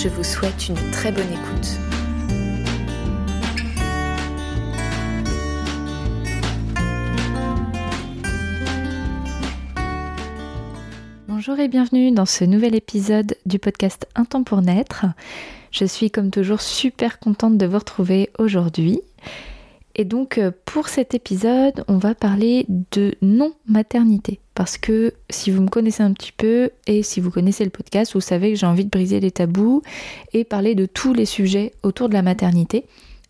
Je vous souhaite une très bonne écoute. Bonjour et bienvenue dans ce nouvel épisode du podcast Un temps pour naître. Je suis comme toujours super contente de vous retrouver aujourd'hui. Et donc euh, pour cet épisode, on va parler de non-maternité. Parce que si vous me connaissez un petit peu et si vous connaissez le podcast, vous savez que j'ai envie de briser les tabous et parler de tous les sujets autour de la maternité.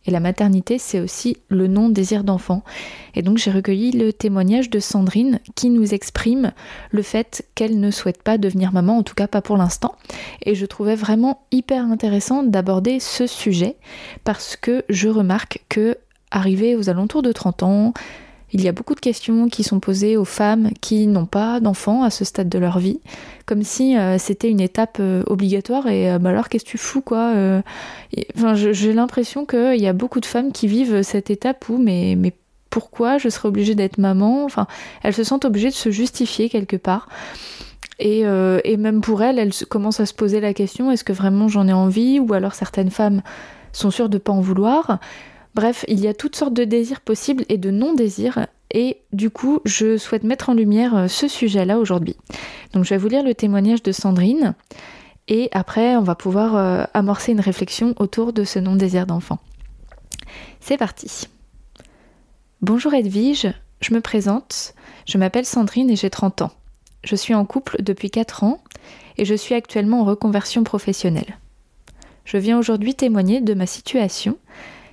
Et la maternité, c'est aussi le non-désir d'enfant. Et donc j'ai recueilli le témoignage de Sandrine qui nous exprime le fait qu'elle ne souhaite pas devenir maman, en tout cas pas pour l'instant. Et je trouvais vraiment hyper intéressant d'aborder ce sujet parce que je remarque que arrivé aux alentours de 30 ans, il y a beaucoup de questions qui sont posées aux femmes qui n'ont pas d'enfants à ce stade de leur vie, comme si euh, c'était une étape euh, obligatoire et euh, bah alors qu'est-ce que tu fous quoi j'ai l'impression qu'il y a beaucoup de femmes qui vivent cette étape où mais, mais pourquoi je serais obligée d'être maman? Enfin, elles se sentent obligées de se justifier quelque part. Et, et même pour elles, elles commencent à se poser la question est-ce que vraiment j'en ai envie? Ou alors certaines femmes sont sûres de ne pas en vouloir. Bref, il y a toutes sortes de désirs possibles et de non-désirs. Et du coup, je souhaite mettre en lumière euh, ce sujet-là aujourd'hui. Donc je vais vous lire le témoignage de Sandrine. Et après, on va pouvoir euh, amorcer une réflexion autour de ce non-désir d'enfant. C'est parti. Bonjour Edwige, je me présente. Je m'appelle Sandrine et j'ai 30 ans. Je suis en couple depuis 4 ans et je suis actuellement en reconversion professionnelle. Je viens aujourd'hui témoigner de ma situation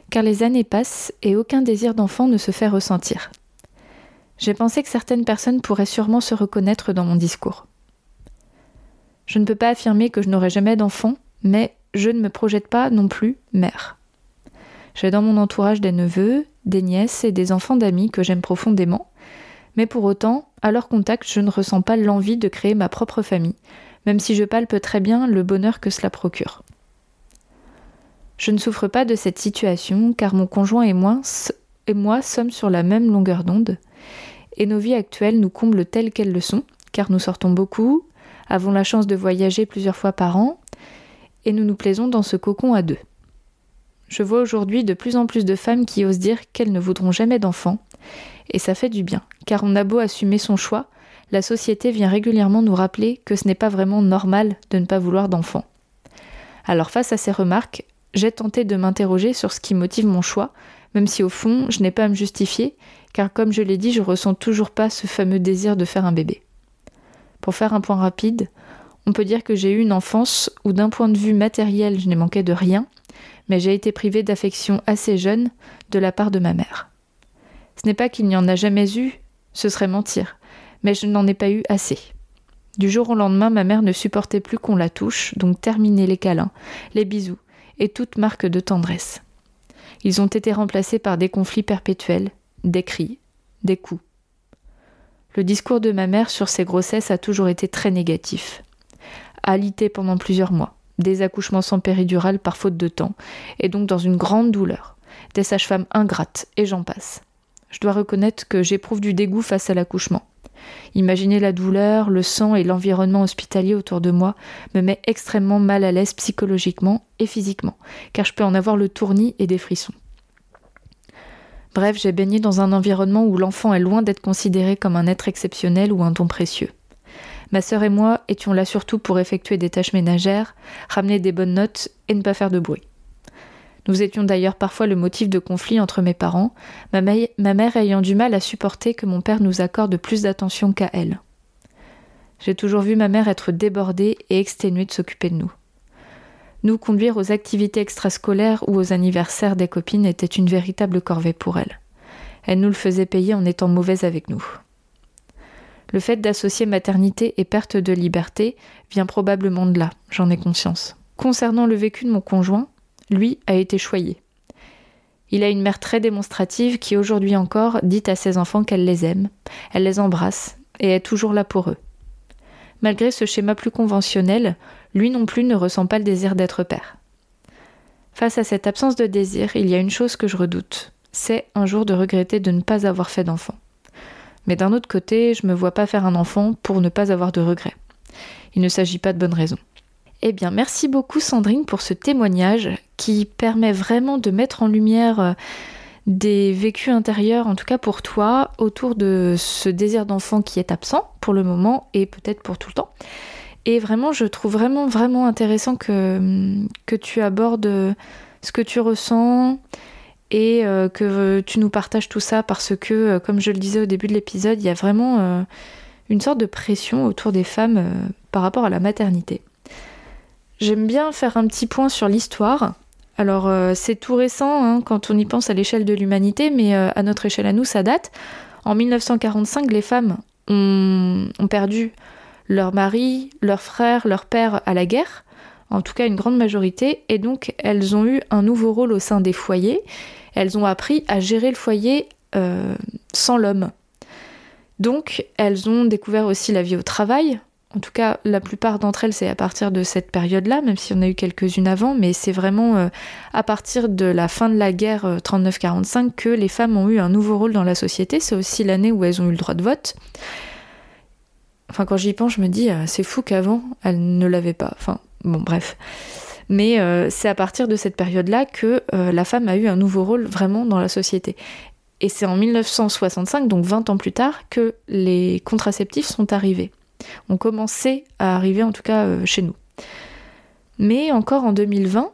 car les années passent et aucun désir d'enfant ne se fait ressentir. J'ai pensé que certaines personnes pourraient sûrement se reconnaître dans mon discours. Je ne peux pas affirmer que je n'aurai jamais d'enfant, mais je ne me projette pas non plus mère. J'ai dans mon entourage des neveux, des nièces et des enfants d'amis que j'aime profondément, mais pour autant, à leur contact, je ne ressens pas l'envie de créer ma propre famille, même si je palpe très bien le bonheur que cela procure. Je ne souffre pas de cette situation car mon conjoint et moi, sommes sur la même longueur d'onde et nos vies actuelles nous comblent telles qu'elles le sont car nous sortons beaucoup, avons la chance de voyager plusieurs fois par an et nous nous plaisons dans ce cocon à deux. Je vois aujourd'hui de plus en plus de femmes qui osent dire qu'elles ne voudront jamais d'enfants et ça fait du bien car on a beau assumer son choix, la société vient régulièrement nous rappeler que ce n'est pas vraiment normal de ne pas vouloir d'enfants. Alors face à ces remarques, j'ai tenté de m'interroger sur ce qui motive mon choix, même si au fond je n'ai pas à me justifier, car comme je l'ai dit, je ressens toujours pas ce fameux désir de faire un bébé. Pour faire un point rapide, on peut dire que j'ai eu une enfance où d'un point de vue matériel je n'ai manqué de rien, mais j'ai été privée d'affection assez jeune de la part de ma mère. Ce n'est pas qu'il n'y en a jamais eu, ce serait mentir, mais je n'en ai pas eu assez. Du jour au lendemain, ma mère ne supportait plus qu'on la touche, donc terminez les câlins, les bisous, et toute marque de tendresse. Ils ont été remplacés par des conflits perpétuels, des cris, des coups. Le discours de ma mère sur ses grossesses a toujours été très négatif. Alité pendant plusieurs mois, des accouchements sans péridurale par faute de temps, et donc dans une grande douleur, des sages-femmes ingrates, et j'en passe. Je dois reconnaître que j'éprouve du dégoût face à l'accouchement. Imaginer la douleur, le sang et l'environnement hospitalier autour de moi me met extrêmement mal à l'aise psychologiquement et physiquement, car je peux en avoir le tournis et des frissons. Bref, j'ai baigné dans un environnement où l'enfant est loin d'être considéré comme un être exceptionnel ou un don précieux. Ma sœur et moi étions là surtout pour effectuer des tâches ménagères, ramener des bonnes notes et ne pas faire de bruit. Nous étions d'ailleurs parfois le motif de conflit entre mes parents, ma, mère ayant du mal à supporter que mon père nous accorde plus d'attention qu'à elle. J'ai toujours vu ma mère être débordée et exténuée de s'occuper de nous. Nous conduire aux activités extrascolaires ou aux anniversaires des copines était une véritable corvée pour elle. Elle nous le faisait payer en étant mauvaise avec nous. Le fait d'associer maternité et perte de liberté vient probablement de là, j'en ai conscience. concernant le vécu de mon conjoint, lui a été choyé. Il a une mère très démonstrative qui aujourd'hui encore dit à ses enfants qu'elle les aime, elle les embrasse et est toujours là pour eux. Malgré ce schéma plus conventionnel, lui non plus ne ressent pas le désir d'être père. Face à cette absence de désir, il y a une chose que je redoute, c'est un jour de regretter de ne pas avoir fait d'enfant. Mais d'un autre côté, je ne me vois pas faire un enfant pour ne pas avoir de regrets. Il ne s'agit pas de bonnes raisons. Eh bien, merci beaucoup Sandrine pour ce témoignage qui permet vraiment de mettre en lumière euh, des vécus intérieurs, en tout cas pour toi, autour de ce désir d'enfant qui est absent pour le moment et peut-être pour tout le temps. Et vraiment, je trouve vraiment, vraiment intéressant que, que tu abordes ce que tu ressens et euh, que tu nous partages tout ça parce que, euh, comme je le disais au début de l'épisode, il y a vraiment une sorte de pression autour des femmes par rapport à la maternité. J'aime bien faire un petit point sur l'histoire. Alors euh, c'est tout récent hein, quand on y pense à l'échelle de l'humanité, mais euh, à notre échelle à nous, ça date. En 1945, les femmes ont, perdu leur mari, leur frère, leur père à la guerre, en tout cas une grande majorité, et donc elles ont eu un nouveau rôle au sein des foyers. Elles ont appris à gérer le foyer euh, sans l'homme. Donc elles ont découvert aussi la vie au travail, en tout cas, la plupart d'entre elles, c'est à partir de cette période-là, même si on a eu quelques-unes avant, mais c'est vraiment euh, à partir de la fin de la guerre 39-45 euh, que les femmes ont eu un nouveau rôle dans la société. C'est aussi l'année où elles ont eu le droit de vote. Enfin, quand j'y pense, je me dis, euh, c'est fou qu'avant, elles ne l'avaient pas. Enfin, bon, bref. Mais c'est à partir de cette période-là que la femme a eu un nouveau rôle vraiment dans la société. Et c'est en 1965, donc 20 ans plus tard, que les contraceptifs sont arrivés ont commencé à arriver en tout cas euh, chez nous. Mais encore en 2020,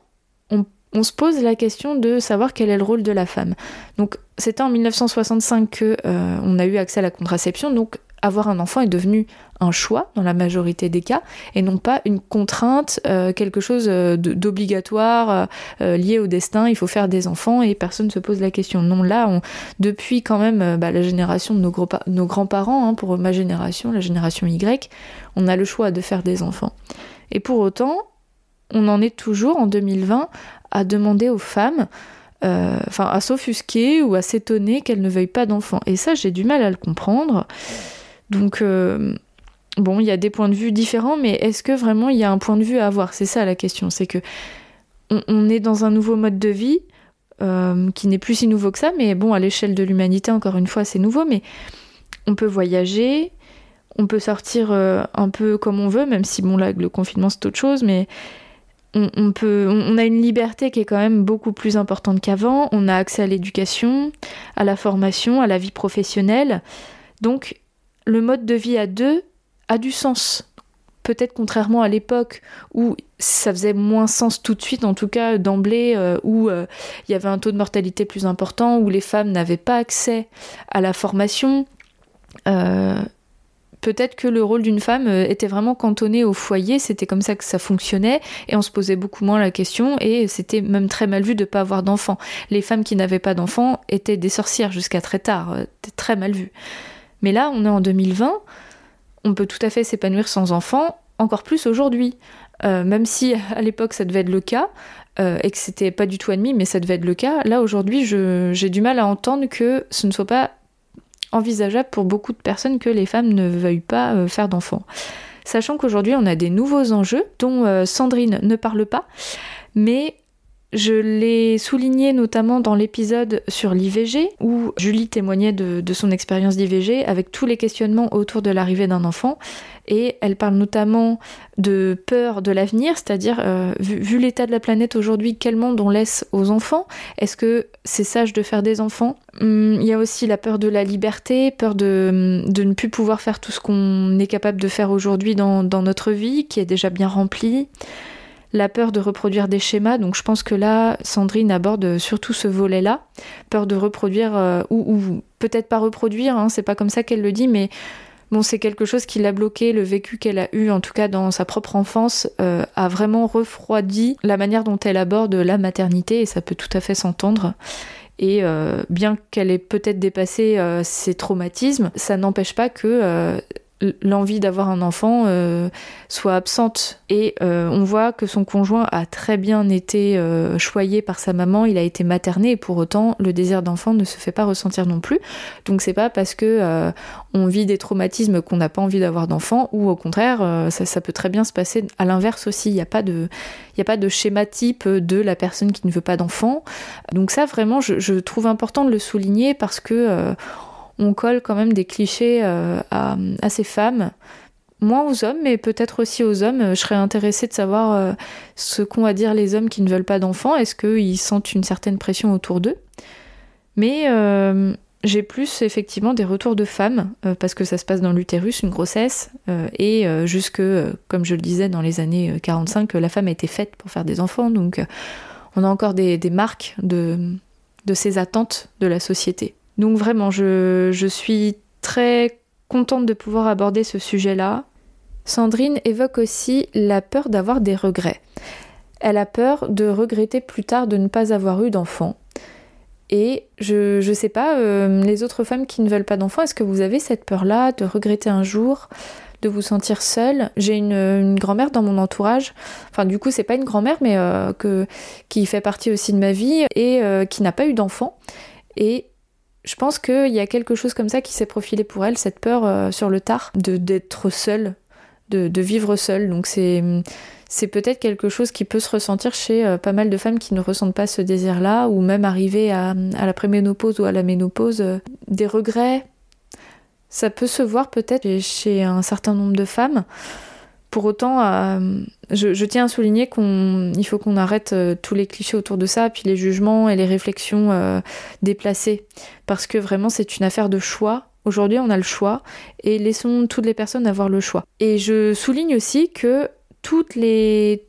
on, se pose la question de savoir quel est le rôle de la femme. Donc c'était en 1965 que euh, on a eu accès à la contraception, donc avoir un enfant est devenu un choix dans la majorité des cas et non pas une contrainte, euh, quelque chose euh, d'obligatoire euh, lié au destin. Il faut faire des enfants et personne ne se pose la question. Non, là, on, depuis quand même bah, la génération de nos, grands-parents, hein, pour ma génération, la génération Y, on a le choix de faire des enfants. Et pour autant, on en est toujours en 2020 à demander aux femmes enfin à s'offusquer ou à s'étonner qu'elles ne veuillent pas d'enfants. Et ça, j'ai du mal à le comprendre. Donc, euh, bon, il y a des points de vue différents, mais est-ce que vraiment il y a un point de vue à avoir? C'est ça la question. C'est que on, est dans un nouveau mode de vie euh, qui n'est plus si nouveau que ça, mais bon, à l'échelle de l'humanité, encore une fois, c'est nouveau, mais on peut voyager, on peut sortir euh, un peu comme on veut, même si bon là le confinement c'est autre chose, mais on, peut, on a une liberté qui est quand même beaucoup plus importante qu'avant. On a accès à l'éducation, à la formation, à la vie professionnelle. Donc le mode de vie à deux a du sens. Peut-être contrairement à l'époque où ça faisait moins sens tout de suite, en tout cas d'emblée, euh, où euh, il y avait un taux de mortalité plus important, où les femmes n'avaient pas accès à la formation. Euh, peut-être que le rôle d'une femme était vraiment cantonné au foyer, c'était comme ça que ça fonctionnait, et on se posait beaucoup moins la question, et c'était même très mal vu de ne pas avoir d'enfants. Les femmes qui n'avaient pas d'enfants étaient des sorcières jusqu'à très tard, très mal vu. Mais là, on est en 2020, on peut tout à fait s'épanouir sans enfant, encore plus aujourd'hui. Euh, même si à l'époque ça devait être le cas, euh, et que c'était pas du tout admis, mais ça devait être le cas, là aujourd'hui j'ai du mal à entendre que ce ne soit pas envisageable pour beaucoup de personnes que les femmes ne veuillent pas euh, faire d'enfants. Sachant qu'aujourd'hui on a des nouveaux enjeux dont Sandrine ne parle pas, mais je l'ai souligné notamment dans l'épisode sur l'IVG, où Julie témoignait de, son expérience d'IVG avec tous les questionnements autour de l'arrivée d'un enfant. Et elle parle notamment de peur de l'avenir, c'est-à-dire, euh, vu, l'état de la planète aujourd'hui, quel monde on laisse aux enfants? Est-ce que c'est sage de faire des enfants? Hum, Il y a aussi la peur de la liberté, peur de, ne plus pouvoir faire tout ce qu'on est capable de faire aujourd'hui dans, dans notre vie, qui est déjà bien remplie la peur de reproduire des schémas. Donc je pense que là, Sandrine aborde surtout ce volet-là, peur de reproduire euh, ou, peut-être pas reproduire, hein, c'est pas comme ça qu'elle le dit, mais bon, c'est quelque chose qui l'a bloqué, le vécu qu'elle a eu, en tout cas dans sa propre enfance, euh, a vraiment refroidi la manière dont elle aborde la maternité et ça peut tout à fait s'entendre. Et euh, bien qu'elle ait peut-être dépassé ses traumatismes, ça n'empêche pas que l'envie d'avoir un enfant euh, soit absente et euh, on voit que son conjoint a très bien été euh, choyé par sa maman, il a été materné et pour autant le désir d'enfant ne se fait pas ressentir non plus. Donc c'est pas parce que on vit des traumatismes qu'on n'a pas envie d'avoir d'enfant ou au contraire ça, peut très bien se passer à l'inverse aussi. Il n'y a pas de il a pas de schéma type de la personne qui ne veut pas d'enfant. Donc ça vraiment je, trouve important de le souligner parce que on colle quand même des clichés euh, à, ces femmes moins aux hommes, mais peut-être aussi aux hommes. Je serais intéressée de savoir euh, ce qu'ont à dire les hommes qui ne veulent pas d'enfants. Est-ce qu'ils sentent une certaine pression autour d'eux? Mais euh, j'ai plus effectivement des retours de femmes, parce que ça se passe dans l'utérus, une grossesse, et jusque, comme je le disais, dans les années 45, la femme a été faite pour faire des enfants. Donc on a encore des, marques de ces attentes de la société. Donc vraiment, je, suis très contente de pouvoir aborder ce sujet-là. Sandrine évoque aussi la peur d'avoir des regrets. Elle a peur de regretter plus tard de ne pas avoir eu d'enfant. Et je ne sais pas, euh, les autres femmes qui ne veulent pas d'enfants, est-ce que vous avez cette peur-là de regretter un jour, de vous sentir seule? J'ai une, grand-mère dans mon entourage, enfin du coup c'est pas une grand-mère mais euh, qui fait partie aussi de ma vie et euh, qui n'a pas eu d'enfant. Et je pense qu'il y a quelque chose comme ça qui s'est profilé pour elle, cette peur euh, sur le tard de d'être seule, de, vivre seule. Donc c'est c'est peut-être quelque chose qui peut se ressentir chez euh, pas mal de femmes qui ne ressentent pas ce désir-là, ou même arriver à, à la préménopause ou à la ménopause, euh, des regrets. Ça peut se voir peut-être chez un certain nombre de femmes. Pour autant, euh, je, tiens à souligner qu'il faut qu'on arrête euh, tous les clichés autour de ça, puis les jugements et les réflexions euh, déplacées, parce que vraiment c'est une affaire de choix. Aujourd'hui, on a le choix et laissons toutes les personnes avoir le choix. Et je souligne aussi que toutes les,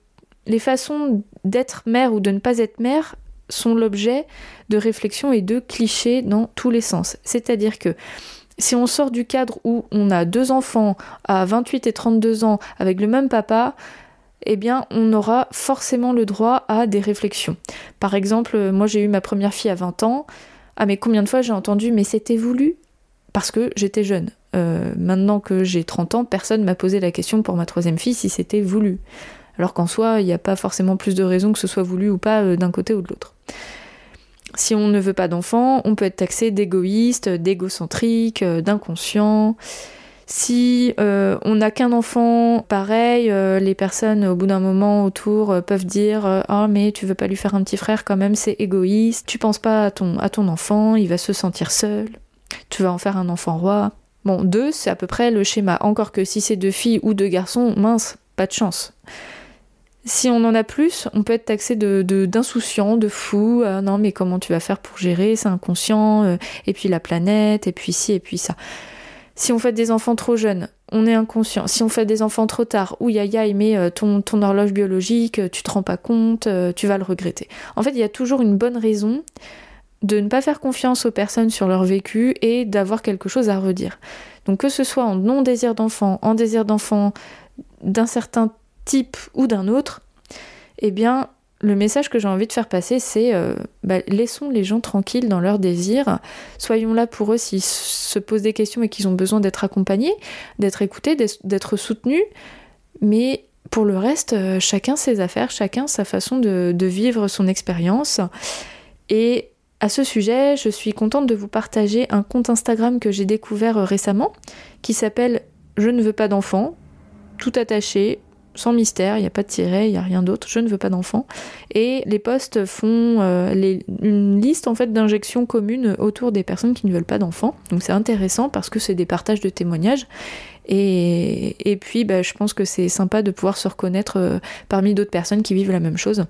les façons d'être mère ou de ne pas être mère sont l'objet de réflexions et de clichés dans tous les sens. C'est-à-dire que si on sort du cadre où on a deux enfants à 28 et 32 ans avec le même papa, eh bien, on aura forcément le droit à des réflexions. Par exemple, moi j'ai eu ma première fille à 20 ans. Ah, mais combien de fois j'ai entendu, mais c'était voulu? Parce que j'étais jeune. Euh, maintenant que j'ai 30 ans, personne m'a posé la question pour ma troisième fille si c'était voulu. Alors qu'en soi, il n'y a pas forcément plus de raisons que ce soit voulu ou pas euh, d'un côté ou de l'autre. Si on ne veut pas d'enfant, on peut être taxé d'égoïste, d'égocentrique, euh, d'inconscient. Si euh, on n'a qu'un enfant, pareil, euh, les personnes au bout d'un moment autour peuvent dire Ah, mais tu veux pas lui faire un petit frère quand même, c'est égoïste. Tu penses pas à ton, à ton enfant, il va se sentir seul. Tu vas en faire un enfant roi. Bon, deux, c'est à peu près le schéma. Encore que si c'est deux filles ou deux garçons, mince, pas de chance. Si on en a plus, on peut être taxé d'insouciant, de, fou. Euh, non, mais comment tu vas faire pour gérer C'est inconscient. Euh, et puis la planète, et puis ci, et puis ça. Si on fait des enfants trop jeunes, on est inconscient. Si on fait des enfants trop tard, ou ya ya, mais euh, ton, ton horloge biologique, tu te rends pas compte, tu vas le regretter. En fait, il y a toujours une bonne raison de ne pas faire confiance aux personnes sur leur vécu et d'avoir quelque chose à redire. Donc que ce soit en non-désir d'enfant, en désir d'enfant d'un certain type ou d'un autre, eh bien, le message que j'ai envie de faire passer, c'est euh, bah, laissons les gens tranquilles dans leurs désirs. Soyons là pour eux s'ils se posent des questions et qu'ils ont besoin d'être accompagnés, d'être écoutés, d'être soutenus. Mais pour le reste, euh, chacun ses affaires, chacun sa façon de, de vivre son expérience. Et à ce sujet, je suis contente de vous partager un compte Instagram que j'ai découvert euh, récemment qui s'appelle Je ne veux pas d'enfants, tout attaché, sans mystère, il n'y a pas de tiret, il n'y a rien d'autre, je ne veux pas d'enfant. Et les postes font euh, une liste en fait d'injections communes autour des personnes qui ne veulent pas d'enfants. Donc c'est intéressant parce que c'est des partages de témoignages. Et, puis bah, je pense que c'est sympa de pouvoir se reconnaître euh, parmi d'autres personnes qui vivent la même chose.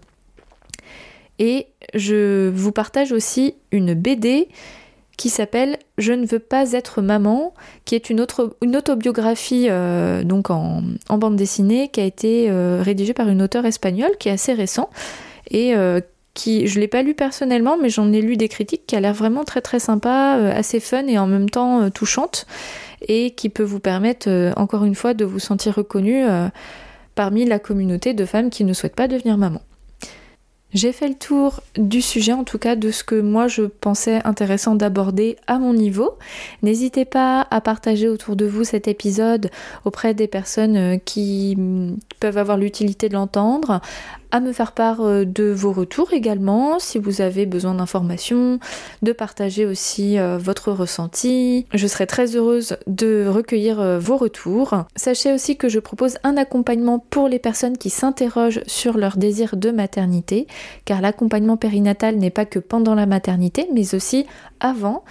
Et je vous partage aussi une BD qui s'appelle Je ne veux pas être maman, qui est une, autre, une autobiographie euh, donc en, bande dessinée qui a été euh, rédigée par une auteure espagnole qui est assez récent et euh, qui je l'ai pas lu personnellement mais j'en ai lu des critiques qui a l'air vraiment très très sympa, assez fun et en même temps touchante et qui peut vous permettre encore une fois de vous sentir reconnu parmi la communauté de femmes qui ne souhaitent pas devenir maman. J'ai fait le tour du sujet, en tout cas de ce que moi je pensais intéressant d'aborder à mon niveau. N'hésitez pas à partager autour de vous cet épisode auprès des personnes euh, qui mm, peuvent avoir l'utilité de l'entendre, à me faire part euh, de vos retours également, si vous avez besoin d'informations, de partager aussi euh, votre ressenti. Je serai très heureuse de recueillir euh, vos retours. Sachez aussi que je propose un accompagnement pour les personnes qui s'interrogent sur leur désir de maternité, car l'accompagnement périnatal n'est pas que pendant la maternité, mais aussi avant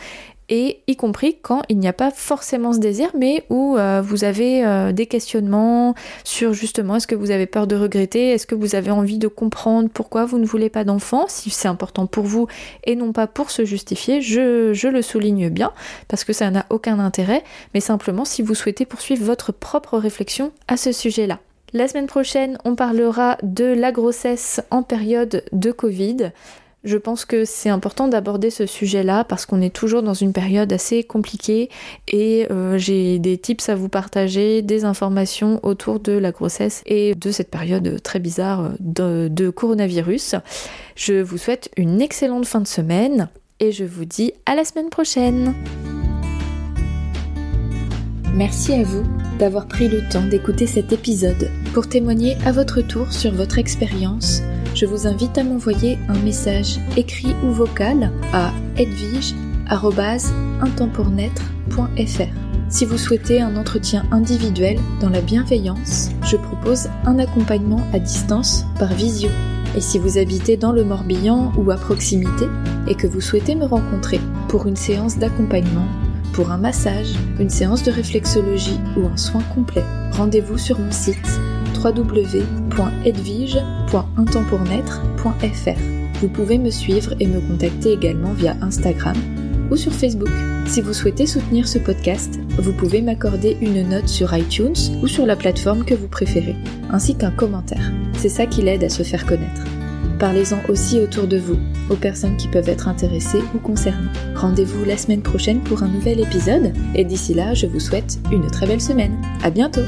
et y compris quand il n'y a pas forcément ce désir, mais où euh, vous avez euh, des questionnements sur justement est-ce que vous avez peur de regretter, est-ce que vous avez envie de comprendre pourquoi vous ne voulez pas d'enfant, si c'est important pour vous et non pas pour se justifier, je, je le souligne bien parce que ça n'a aucun intérêt, mais simplement si vous souhaitez poursuivre votre propre réflexion à ce sujet-là. La semaine prochaine, on parlera de la grossesse en période de Covid. Je pense que c'est important d'aborder ce sujet-là parce qu'on est toujours dans une période assez compliquée et euh, j'ai des tips à vous partager, des informations autour de la grossesse et de cette période très bizarre de, de coronavirus. Je vous souhaite une excellente fin de semaine et je vous dis à la semaine prochaine. Merci à vous d'avoir pris le temps d'écouter cet épisode. Pour témoigner à votre tour sur votre expérience, je vous invite à m'envoyer un message écrit ou vocal à edwige.intempournaître.fr. Si vous souhaitez un entretien individuel dans la bienveillance, je propose un accompagnement à distance par visio. Et si vous habitez dans le Morbihan ou à proximité et que vous souhaitez me rencontrer pour une séance d'accompagnement, pour un massage, une séance de réflexologie ou un soin complet, rendez-vous sur mon site www.edvige.intempournaître.fr. Vous pouvez me suivre et me contacter également via Instagram ou sur Facebook. Si vous souhaitez soutenir ce podcast, vous pouvez m'accorder une note sur iTunes ou sur la plateforme que vous préférez, ainsi qu'un commentaire. C'est ça qui l'aide à se faire connaître. Parlez-en aussi autour de vous, aux personnes qui peuvent être intéressées ou concernées. Rendez-vous la semaine prochaine pour un nouvel épisode, et d'ici là, je vous souhaite une très belle semaine. À bientôt!